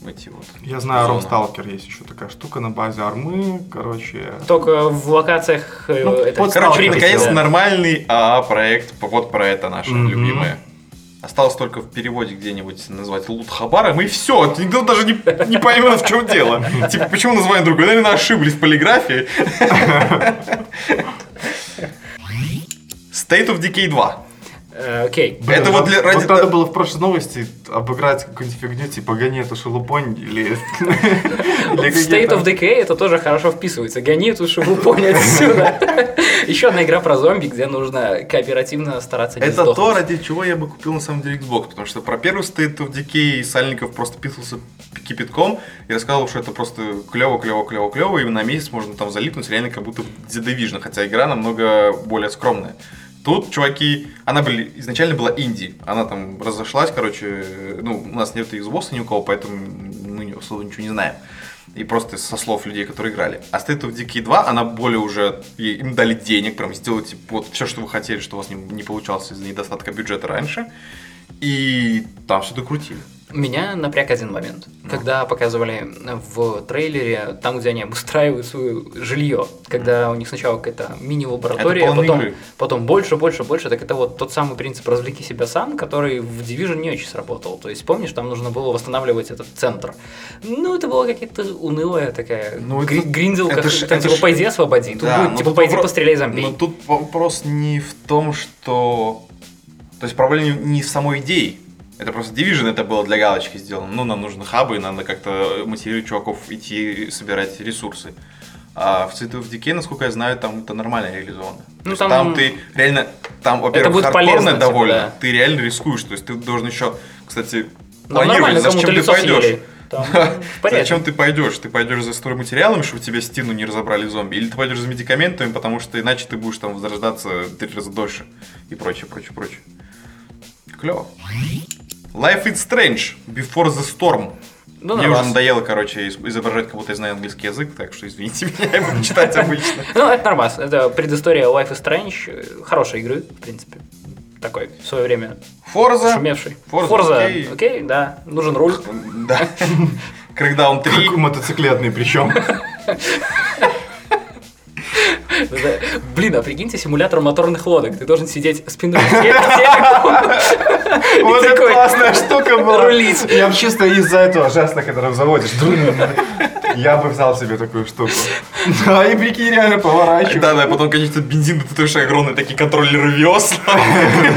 эти вот Я знаю, зоны. Ром Сталкер есть еще такая штука на базе армы, короче. Только в локациях... э, Ну, это, вот Короче, наконец-то да. нормальный АА-проект, вот про это наше Мгм. любимое. Осталось только в переводе где-нибудь назвать Лут Хабаром, и все. Никто даже не, не поймет, в чем дело. Типа, почему название другое? Наверное, ошиблись в полиграфии. State of Decay 2. Э, Окей. Блин, Это вот для- ради- вот надо было в прошлой новости обыграть какую-нибудь фигню, типа гони эту шелупонь или... State of Decay это тоже хорошо вписывается. Гони эту шелупонь отсюда. Еще одна игра про зомби, где нужно кооперативно стараться не Это то, ради чего я бы купил на самом деле Xbox, потому что про первый State of Decay Сальников просто писался кипятком и рассказывал, что это просто клево, клево, клево, клево, и на месяц можно там залипнуть, реально как будто в The Division, хотя игра намного более скромная. Тут, чуваки, она были, изначально была инди, она там разошлась, короче, ну, у нас нет Xbox ни у кого, поэтому мы особо ничего не знаем. И просто со слов людей, которые играли. А State of Decay 2, она более уже, им дали денег, прям сделайте вот все, что вы хотели, что у вас не, не получалось из-за недостатка бюджета раньше. И там все докрутили. Меня напряг один момент. Ну. Когда показывали в трейлере, там, где они обустраивают свое жилье, когда у них сначала какая-то мини-лаборатория, а потом, игры. потом больше, больше, больше, так это вот тот самый принцип «развлеки себя сам», который в Division не очень сработал. То есть, помнишь, там нужно было восстанавливать этот центр. Ну, это была какая-то унылая такая Ну, это- гри- гринделка, это ж- там, это типа, ж- пойди освободи, тут Да, будет, но типа, тут пойди вопро- постреляй зомби. Но тут вопрос не в том, что... То есть проблема не в самой идее. Это просто Division это было для галочки сделано. Ну, нам нужны хабы, и надо как-то мотивировать чуваков идти собирать ресурсы. А в City of Decay, насколько я знаю, там это нормально реализовано. Ну, там- там... ты реально, там, во-первых, хардкорно типа, довольно, да. ты реально рискуешь, то есть ты должен еще, кстати, Ну, планировать, зачем ты пойдешь. съели. Там. Зачем ты пойдешь? Ты пойдешь за стройматериалами, чтобы тебе стену не разобрали зомби? Или ты пойдешь за медикаментами, потому что иначе ты будешь там возрождаться три раза дольше? И прочее, прочее, прочее. Клево. Life is Strange. Before the Storm. Ну, Мне уже вас. надоело, короче, из- изображать, как будто я знаю английский язык, так что извините меня, я буду читать обычно. Ну, это нормас. Это предыстория Life is Strange. э, Хорошей игры, в принципе. Такой, в свое время Форза. шумевший. Forza, Форза, окей. окей, да. Нужен руль. Да. Crackdown 3. Как мотоциклетный причем. Блин, а прикиньте, симулятор моторных лодок. Ты должен сидеть спиной к. Вот это классная штука была. рулить. Я чисто из-за этого жеста, который заводишь, я бы взял себе такую штуку. Да, и прикинь, реально поворачивай. Да, да, потом, конечно, бензин, ты тоже огромные такие контроллеры весла.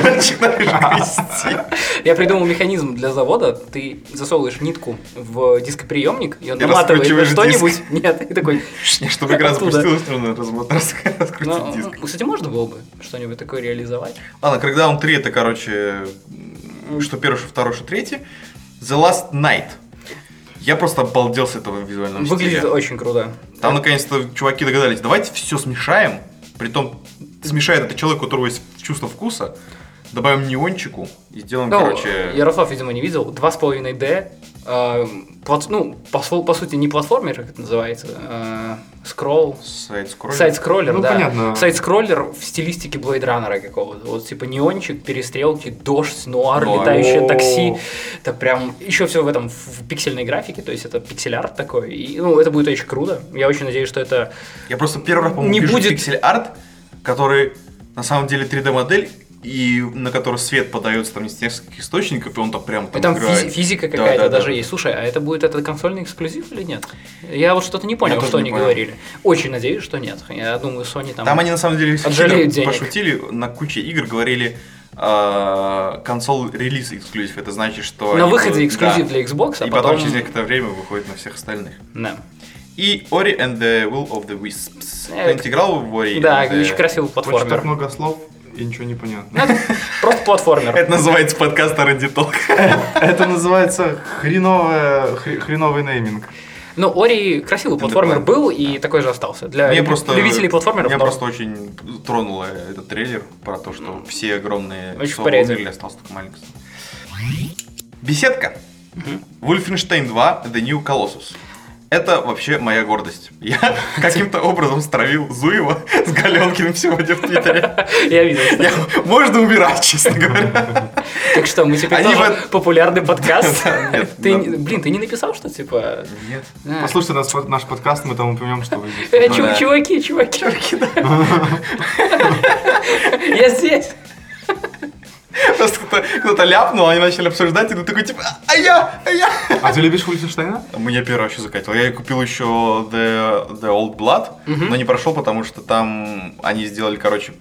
Начинаешь грести. Я придумал механизм для завода. Ты засовываешь нитку в дископриемник, и он наматывает что-нибудь. Нет, и такой... Чтобы игра запустилась, нужно раскрутить Ну, диск. кстати, можно было бы что-нибудь такое реализовать. Ладно, Crackdown 3 это, короче, что первый, что второй, что третий. The Last Night. Я просто обалдел с этого визуального Выглядит стиля. очень круто. Там, наконец-то, чуваки догадались, давайте все смешаем. Притом, смешает это человек, у которого есть чувство вкуса. Добавим неончику и сделаем, Ну, короче... Ярослав, видимо, не видел. 2,5D. э, плат- ну, по, по сути, не платформер, как это называется. э, скролл. Side-scroller. Side-scroller, Ну, да. понятно. Side-scroller в стилистике Blade Runner какого-то. Вот типа неончик, перестрелки, дождь, нуар, Нуар. летающее такси. Это прям еще все в этом в пиксельной графике, то есть это пиксель-арт такой. И, ну, это будет очень круто. Я очень надеюсь, что это Я просто первый раз, по-моему, Не вижу будет- пиксель-арт, который на самом деле 3D-модель, и на который свет подается там из нескольких источников, и он там прям там Там играет. физи- физика Да, какая-то да, да. даже есть. Слушай, а это будет этот консольный эксклюзив или нет? Я вот что-то не понял, тоже что не они понял. говорили. Очень надеюсь, что нет. Я думаю, Sony там... Там они на самом деле денег. пошутили, на куче игр говорили э, консоль релиз эксклюзив. Это значит, что... На выходе будут- эксклюзив да. для Xbox, а И потом... потом через некоторое время выходит на всех остальных. Да. И Ori and the Will of the Wisps. Э, Кто-нибудь играл в Ori? Да, the- очень красивый Очень платформер. много слов и ничего не понятно. Ну, это Просто платформер. Это называется подкаст Ради Толк. Это называется хреновый нейминг. Ну, Ори красивый платформер был и такой же остался. Для Мне люби- просто, любителей платформеров. Меня просто очень тронуло этот трейлер про то, что все огромные Очень умерли, остался только маленький. Беседка. Wolfenstein 2 The New Colossus. Это вообще моя гордость. Я каким-то образом стравил Зуева с Галенкиным сегодня в Твиттере. Я видел. Я- Можно умирать, честно говоря. Так что, мы теперь Они тоже в- популярный подкаст? Нет, Ты, да. блин, ты не написал, что типа... Нет. а, Послушайте наш, наш подкаст, мы там упомянем, что вы здесь. э, Ну чу- да. Чуваки, чуваки. Я здесь. Просто кто-то, ляпнул, они начали обсуждать, и ты такой типа, а я, а я. А ты любишь Ульфенштейна? Мне первый вообще закатил. Я купил еще The, The Old Blood, но не прошел, потому что там они сделали, короче,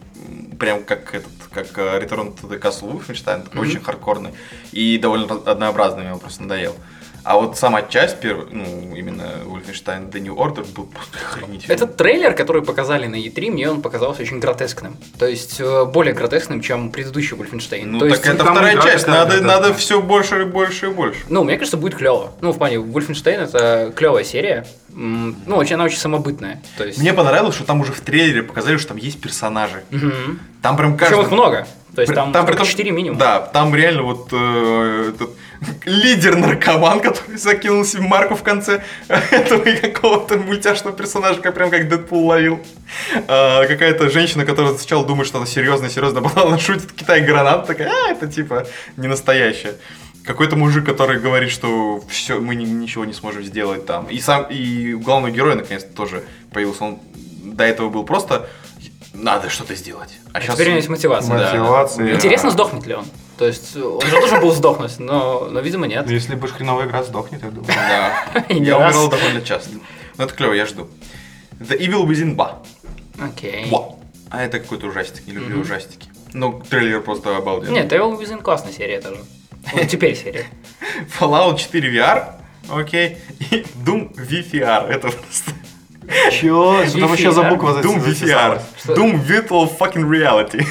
прям как этот, как э, Return to the Castle Wolfenstein, такой очень хардкорный и довольно однообразный, мне он просто надоел. А вот сама часть, первая, ну, именно Wolfenstein The New Order был просто охренительный. Этот трейлер, который показали на E3, мне он показался очень гротескным. То есть, э, более гротескным, чем предыдущий Wolfenstein. Ну, То так есть, это вторая игра часть, надо, да, надо да. все больше и больше и больше. Ну, мне кажется, будет клево. Ну, в плане, Wolfenstein это клевая серия. Ну, очень, она очень самобытная. То есть... Мне понравилось, что там уже в трейлере показали, что там есть персонажи. Мгм. Там прям каждый... Причем их много. То есть При- там, при том- 4 минимум. Да, там реально вот э, этот лидер-наркоман, который закинул себе марку в конце этого какого-то мультяшного персонажа, как прям как Дэдпул ловил. А, какая-то женщина, которая сначала думает, что она серьезная, серьезно, а потом она шутит Китай гранат, такая, а, это типа не настоящая. Какой-то мужик, который говорит, что все, мы ни- ничего не сможем сделать там. И сам, и у главного героя наконец-то тоже появился. Он до этого был просто надо что-то сделать. А, А сейчас теперь у него есть мотивация. Да. Мотивация. Интересно, сдохнет ли он? То есть, он же должен был сдохнуть, но, но видимо, нет. Если будешь хреново играть, сдохнет, я думаю. Да. Я умирал довольно часто. Но это клево, я жду. The Evil Within 2. Окей. А это какой-то ужастик, не люблю ужастики. Ну, трейлер просто обалденный. Нет, Evil Within классная серия тоже. Вот теперь серия. Fallout 4 VR, окей, и Doom VFR. Это просто... Чё? Что там еще за буква за Doom VFR. Что? Doom Virtual Fucking Reality.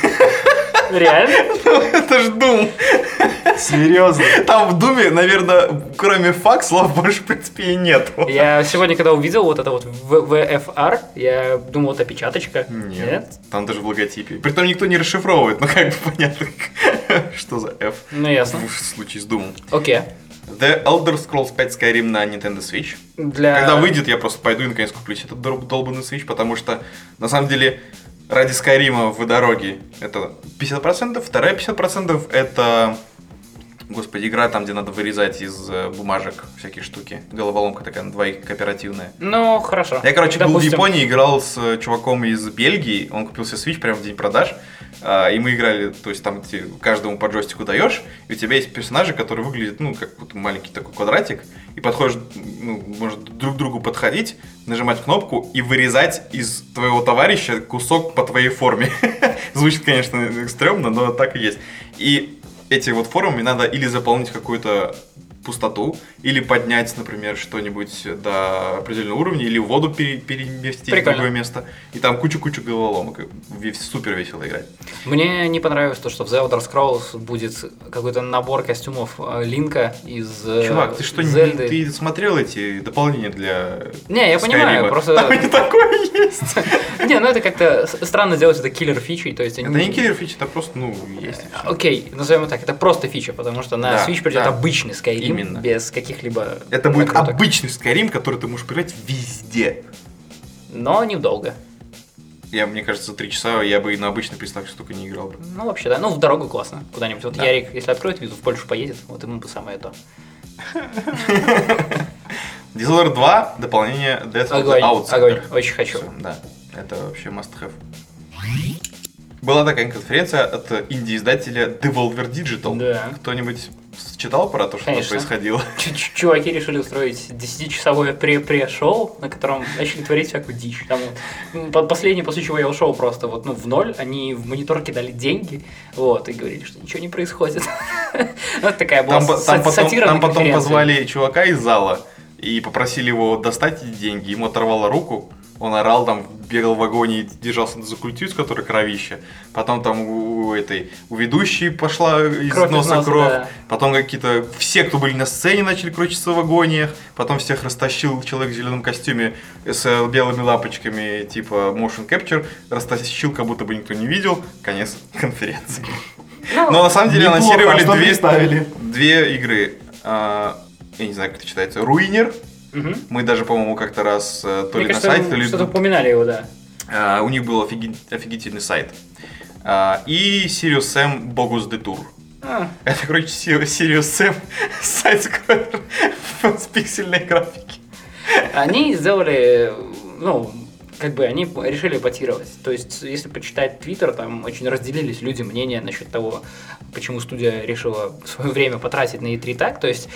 Реально? Это ж Doom. Серьезно? Там в Думе, наверное, кроме фак, слов больше, в принципе, и нет. Я сегодня, когда увидел вот это вот В- VFR, я думал, это печаточка. Нет, там даже в логотипе. Притом никто не расшифровывает, но как бы понятно, что за F Ну, ясно. в случае с Doom. Окей. The Elder Scrolls 5 Skyrim на Nintendo Switch. Для... Когда выйдет, я просто пойду и наконец куплю себе этот дол- долбанный Switch, потому что, на самом деле, ради Скайрима в дороге это 50%, вторая 50% это, господи, игра там, где надо вырезать из э, бумажек всякие штуки. Головоломка такая на двоих кооперативная. Ну, хорошо. Я, короче, был в Допустим. Японии, играл с э, чуваком из Бельгии, он купил себе Switch прямо в день продаж, и мы играли, то есть там ты каждому по джойстику даешь, и у тебя есть персонажи, которые выглядят, ну, как вот маленький такой квадратик, и подходишь, ну, может друг к другу подходить, нажимать кнопку и вырезать из твоего товарища кусок по твоей форме. Звучит, конечно, стрёмно, но так и есть. И эти вот формами надо или заполнить какую-то пустоту, или поднять, например, что-нибудь до определенного уровня, или воду пере- переместить в другое место. И там кучу-кучу головоломок. Супер весело играть. Мне не понравилось то, что в The Elder Scrolls будет какой-то набор костюмов э, Линка из э, Чувак, ты что, не, Зельды. ты смотрел эти дополнения для Не, я понимаю, Скайрима? просто- Там не такое есть. Не, ну это как-то странно делать это киллер фичей, то есть Это не киллер фич, это просто, ну, есть. Окей, назовем его так, это просто фича, потому что на Switch придет обычный Skyrim Именно. без каких-либо Это будет накруток. обычный Skyrim, который ты можешь играть везде. Но недолго. Я, мне кажется, за три часа я бы и на обычной приставке столько не играл бы. Ну, вообще, да. Ну, в дорогу классно. Куда-нибудь. Вот Да. Ярик, если откроет визу, в Польшу поедет, вот ему бы самое то. Dishonored 2, дополнение Death of the Огонь, Outsider. огонь, очень хочу. Да, это вообще must have. Была такая конференция от инди-издателя Devolver Digital. Да. Кто-нибудь читал про то, что там происходило? Ч- ч- Чуваки решили устроить 10-часовое пре-пре-шоу, на котором начали творить всякую дичь. Там, м, по- последнее, после чего я ушел просто вот, ну, в ноль, они в монитор кидали деньги, вот, и говорили, что ничего не происходит. Ну, Это такая была Там, там потом, там потом позвали чувака из зала и попросили его достать эти деньги. Ему оторвало руку, Он орал там, бегал в вагоне и держался за культист, который кровище. Потом там у, у этой, у ведущей пошла из Кровь из носа носа, кровь. да. Потом какие-то, все, кто были на сцене, начали крутиться в вагоне. Потом всех растащил человек в зеленом костюме с э, белыми лампочками, типа motion capture. Растащил, как будто бы никто не видел. Конец конференции. Ну, Но на самом деле Неплохо, анонсировали а что две, представили? две игры. А, я не знаю, как это читается. Руинер. Мгм. Мы даже, по-моему, как-то раз э, то Мне ли кажется, на сайте, то ли... что-то упоминали его, да. А, у них был офиги- офигительный сайт. А, и Sirius Sam Bogus Detour. А, Это, короче, Sirius Sam сайт-скроллер с пиксельной графики. Они сделали, ну, как бы они решили ботировать. То есть, если почитать Твиттер, там очень разделились люди мнения насчет того, почему студия решила свое время потратить на E3 так. То есть,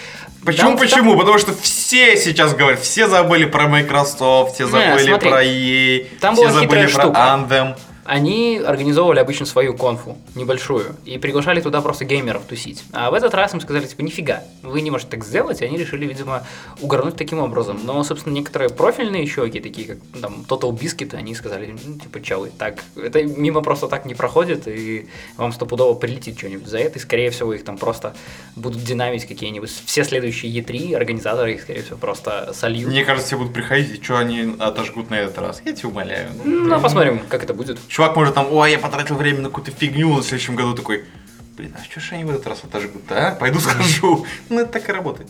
Почему, там- почему? Потому что все сейчас говорят, все забыли про Microsoft, все Не, забыли смотри, про EA, там все забыли про штука. Anthem. Они организовывали обычно свою конфу, небольшую, и приглашали туда просто геймеров тусить. А в этот раз им сказали, типа, нифига, вы не можете так сделать, и они решили, видимо, угорнуть таким образом. Но, собственно, некоторые профильные щеки, такие как там Total Biscuit, они сказали, ну, типа, вы, так, это мимо просто так не проходит, и вам стопудово прилетит что-нибудь за это, и, скорее всего, их там просто будут динамить какие-нибудь, все следующие E3, организаторы их, скорее всего, просто сольют. Мне кажется, все будут приходить, и что они отожгут на этот раз? Я тебя умоляю. Ну, посмотрим, как это будет. Чувак может там, ой, я потратил время на какую-то фигню, на следующем году такой, блин, а что ж они в этот раз отожгут, а? Пойду схожу. Ну, это так и работает.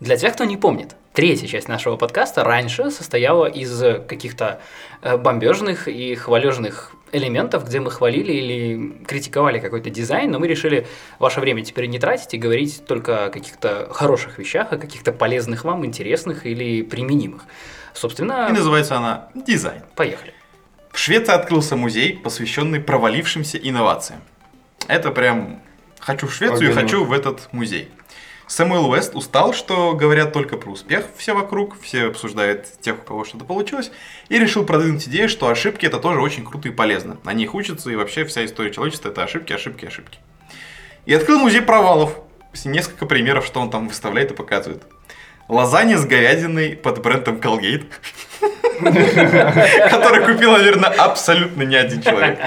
Для тех, кто не помнит, третья часть нашего подкаста раньше состояла из каких-то э, бомбежных и хвалежных элементов, где мы хвалили или критиковали какой-то дизайн, но мы решили ваше время теперь не тратить и говорить только о каких-то хороших вещах, о каких-то полезных вам, интересных или применимых. Собственно, И называется она «Дизайн». поехали. В Швеции открылся музей, посвященный провалившимся инновациям. Это прям хочу в Швецию и хочу в этот музей. Сэмюэл Уэст устал, что говорят только про успех все вокруг, все обсуждают тех, у кого что-то получилось, и решил продвинуть идею, что ошибки это тоже очень круто и полезно. На них учатся, и вообще вся история человечества это ошибки, ошибки, ошибки. И открыл музей провалов. Несколько примеров, что он там выставляет и показывает. Лазанья с говядиной под брендом Colgate, который купил, наверное, абсолютно не один человек.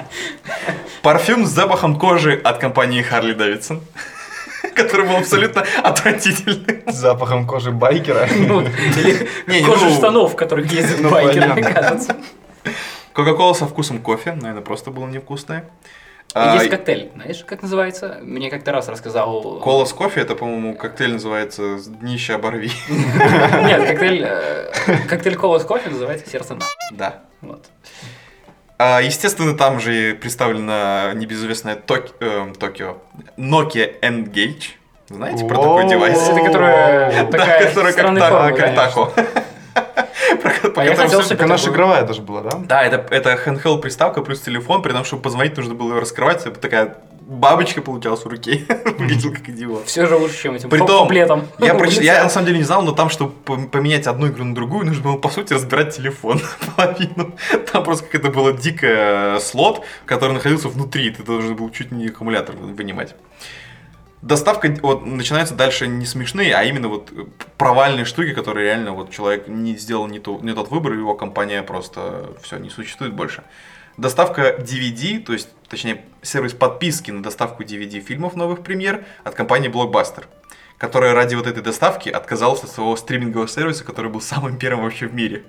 Парфюм с запахом кожи от компании Harley Davidson, который был абсолютно отвратительный. С запахом кожи байкера. Ну, Или Не, не, кожа ну- штанов, в которых ездят Ну, байкеры, кажется. Кока-кола со вкусом кофе, наверное, просто было невкусное. А, Есть коктейль, знаешь, как называется? Мне как-то раз рассказал... Кола с кофе, это, по-моему, коктейль называется «Днище оборви». Нет, коктейль, э, коктейль кола с кофе называется «Сердце на». Да. Вот. А, естественно, там же представлена небезызвестная эм, Токио Nokia N-Gage. Знаете про такой девайс? Это которая такая которая как как А я хотел себе такую. игровая даже была, да? Да, это, это handheld приставка плюс телефон, при том, чтобы позвонить, нужно было ее раскрывать, это такая бабочка получалась в руке. Выглядел как идиот. Все же лучше, чем этим Притом, куплетом. я, проч- я на самом деле не знал, но там, чтобы пом- поменять одну игру на другую, нужно было, по сути, разбирать телефон половину. Там просто какая-то была дикая слот, который находился внутри, ты должен был чуть не аккумулятор вынимать. Доставка, вот, начинаются дальше не смешные, а именно вот провальные штуки, которые реально вот человек не сделал не, ту- не тот выбор, его компания просто все, не существует больше. Доставка DVD, то есть, точнее, сервис подписки на доставку DVD фильмов новых премьер от компании Blockbuster, которая ради вот этой доставки отказалась от своего стримингового сервиса, который был самым первым вообще в мире.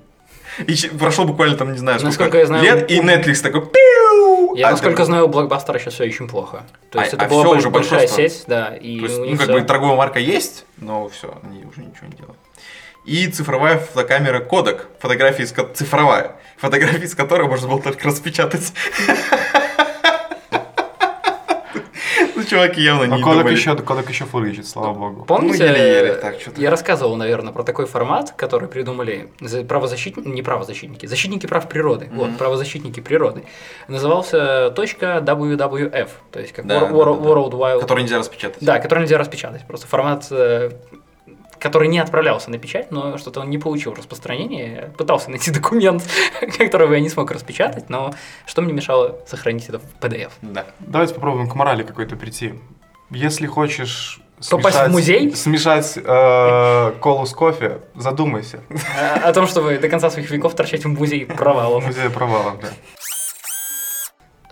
И прошло буквально там, не знаю, сколько Насколько я знаю, лет, и Netflix такой пиу! Я, А, насколько да. знаю, у Blockbuster сейчас все очень плохо. То А- есть а это была всё больш- уже большая банкротство? сеть, да, и То есть, ну, как всё- бы торговая марка есть, но все, они уже ничего не делают. И цифровая фотокамера кодек, фотографии с ко- цифровая, фотографии с которой можно было только распечатать. Чуваки явно Но не кодек думали. еще, кодек еще фурычит, слава богу. Помните, Ну, еле-еле так что-то. я рассказывал, наверное, про такой формат, который придумали за- правозащитники, не правозащитники, защитники прав природы, вот, правозащитники природы. Назывался точка .wwf, то есть как Да, Wor- да, Wor- да, да. World Wide... Который нельзя распечатать. Да, который нельзя распечатать. Просто формат, э, который не отправлялся на печать, но что-то он не получил распространения. Пытался найти документ, которого я не смог распечатать, но что мне мешало сохранить это в PDF? Да. Давайте попробуем к морали какой-то прийти. Если хочешь Попасть в музей? Смешать э, колу с кофе, задумайся. О том, чтобы до конца своих веков торчать в музее провалов. Музей провалов, да.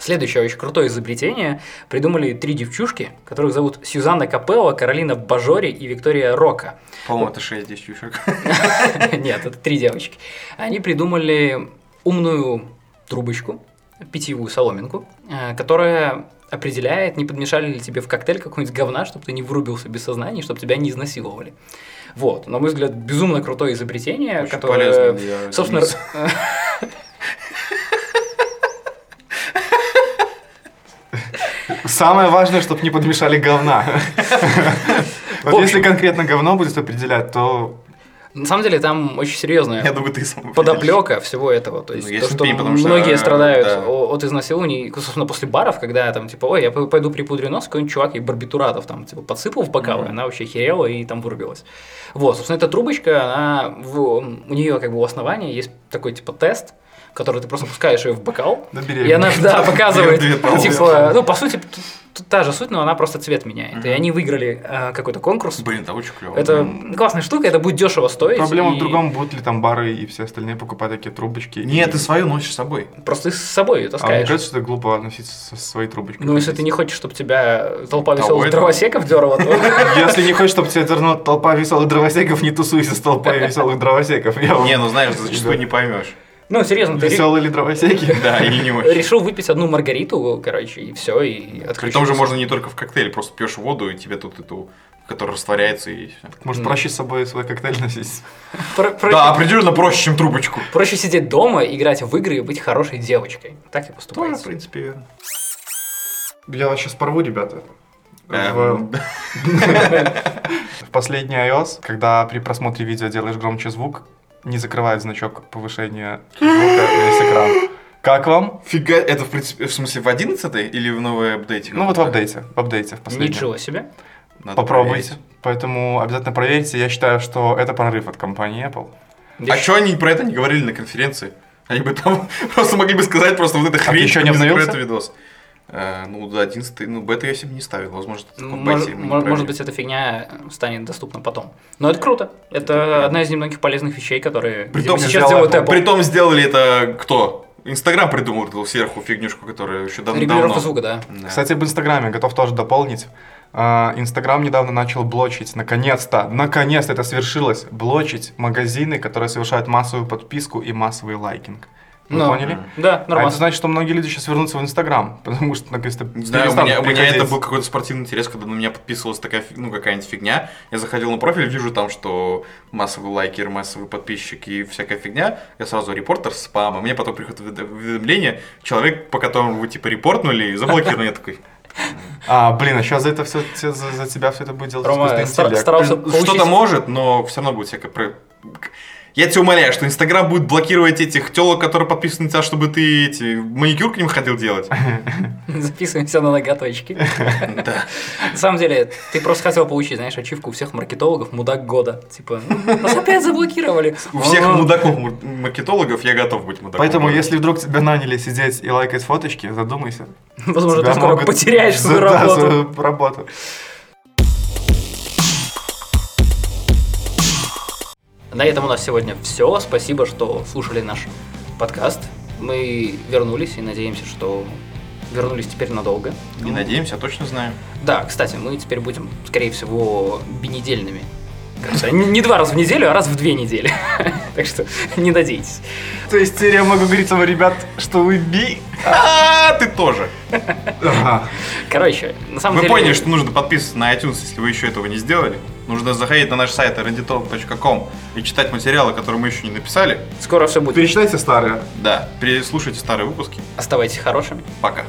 Следующее очень крутое изобретение придумали три девчушки, которых зовут Сюзанна Капелло, Каролина Бажори и Виктория Рока. По-моему, это 6 девчушек. Нет, это три девочки. Они придумали умную трубочку, питьевую соломинку, э, которая определяет, не подмешали ли тебе в коктейль какой-нибудь говна, чтобы ты не вырубился без сознания, чтобы тебя не изнасиловали. Вот, на мой взгляд, безумно крутое изобретение, Очень которое, полезно собственно, Самое важное, чтобы не подмешали говна. Вот если конкретно говно будет определять, то на самом деле там очень серьезная Я думаю, ты сам подоплека всего этого. То есть, Ну, то, что смею, потому многие страдают да. от изнасилований, собственно, после баров, когда там, типа, ой, я пойду припудрю нос, какой-нибудь чувак и барбитуратов там, типа, подсыпал в бокалы, она вообще херела и там вырубилась. Вот, собственно, эта трубочка, она, в- у нее как бы у основания есть такой, типа, тест, который ты просто пускаешь ее в бокал, и она, да, показывает, типа, ну, по сути, тут, та же суть, но она просто цвет меняет. И они выиграли э, какой-то конкурс. Блин, это очень клево. Это классная штука, это будет дешево стоить. проблема и в другом, будут ли там бары и все остальные покупать такие трубочки. Нет, И- ты свою носишь с собой. Просто ты с собой ее А мне таскаешь. кажется, это глупо носить со своей трубочкой. Ну, если ты не хочешь, чтобы тебя толпа веселых дровосеков дерла, то... Если не хочешь, чтобы тебя дернула толпа веселых дровосеков, не тусуйся с толпой веселых дровосеков. Не, ну знаешь, зачастую не поймешь. Ну, серьезно, ты ре- Веселые ли дровосеки? Да, или не очень. решил выпить одну маргариту, короче, и все, и При отключился. том же можно не только в коктейле, просто пьешь воду, и тебе тут эту, которая растворяется, и все. Может, проще с собой свой коктейль носить? Про- проще, Да, определенно проще, чем трубочку. проще сидеть дома, играть в игры и быть хорошей девочкой. Так и поступается. принципе, верно. Я вас сейчас порву, ребята. В, Эм, в последний iOS, когда при просмотре видео делаешь громче звук, не закрывает значок повышения звука весь экран. Как вам? Фига, это в принципе, в смысле в 11 или в новой апдейте? Ну вот в апдейте, в апдейте, в последнем. Ничего себе. Надо Попробуйте. проверить. Поэтому обязательно проверьте. Я считаю, что это прорыв от компании Apple. А что они про это не говорили на конференции? Они бы там просто могли бы сказать просто вот это хрень, еще что не обновился? видос. Э, Ну, до 11 ну, бета я себе не ставил, возможно, это Может, бете, может проверили. быть, эта фигня станет доступна потом. Но это круто. Это одна из немногих полезных вещей, которые Притом сейчас делают Apple. Притом сделали это кто? Инстаграм придумал эту сверху фигнюшку, которая еще дав- давно. Регулировка звука, да. Да. Кстати, об Инстаграме готов тоже дополнить. А, Инстаграм недавно начал блочить, наконец-то, наконец-то это свершилось, блочить магазины, которые совершают массовую подписку и массовый лайкинг. Вы Ну, поняли? Да, А это нормально. значит, что многие люди сейчас вернутся в Инстаграм, потому что наконец-то Не знаю, у меня, у меня это был какой-то спортивный интерес, когда на меня подписывалась такая, ну, какая-нибудь фигня. Я заходил на профиль, вижу там, что массовый лайкер, массовый подписчик и всякая фигня. Я сразу репортер спама. Мне потом приходит увед- уведомление, человек, по которому вы, типа, репортнули, заблокирован. Я такой, А, блин, а сейчас за это все, за, за тебя все это будет делать Рома искусственный стар- интеллект. старался «Блин, получить... что-то может, но все равно будет всякое... Я тебя умоляю, что Инстаграм будет блокировать этих телок, которые подписаны на тебя, чтобы ты эти маникюр к ним ходил делать. Записываемся на ноготочки. Да. На самом деле, ты просто хотел получить, знаешь, ачивку у всех маркетологов «Мудак года». Типа, «Ну, нас опять заблокировали. У всех мудаков маркетологов я готов быть мудаком. Поэтому, если вдруг тебя наняли сидеть и лайкать фоточки, задумайся. Возможно, ты скоро потеряешь работу. свою работу. На этом у нас сегодня все. Спасибо, что слушали наш подкаст. Мы вернулись и надеемся, что вернулись теперь надолго. Не надеемся, а точно знаем. Да, кстати, мы теперь будем, скорее всего, бинедельными. Не два раза в неделю, а раз в две недели. Так что не надейтесь. То есть теперь я могу говорить вам, ребят, что вы би. А, ты тоже. Короче, на самом Вы деле... поняли, что нужно подписываться на iTunes, если вы еще этого не сделали. Нужно заходить на наш сайт randitop.com и читать материалы, которые мы еще не написали. Скоро все будет. Перечитайте старые. Да, переслушайте старые выпуски. Оставайтесь хорошими. Пока.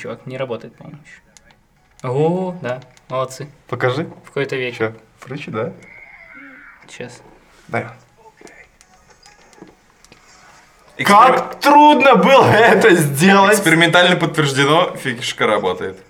Чувак, не работает, по-моему. еще. О, да, молодцы. Покажи. В какой-то веке. Че? Фрычи, да? Сейчас. Дай. Как трудно было это сделать! Экспериментально подтверждено, фишка работает.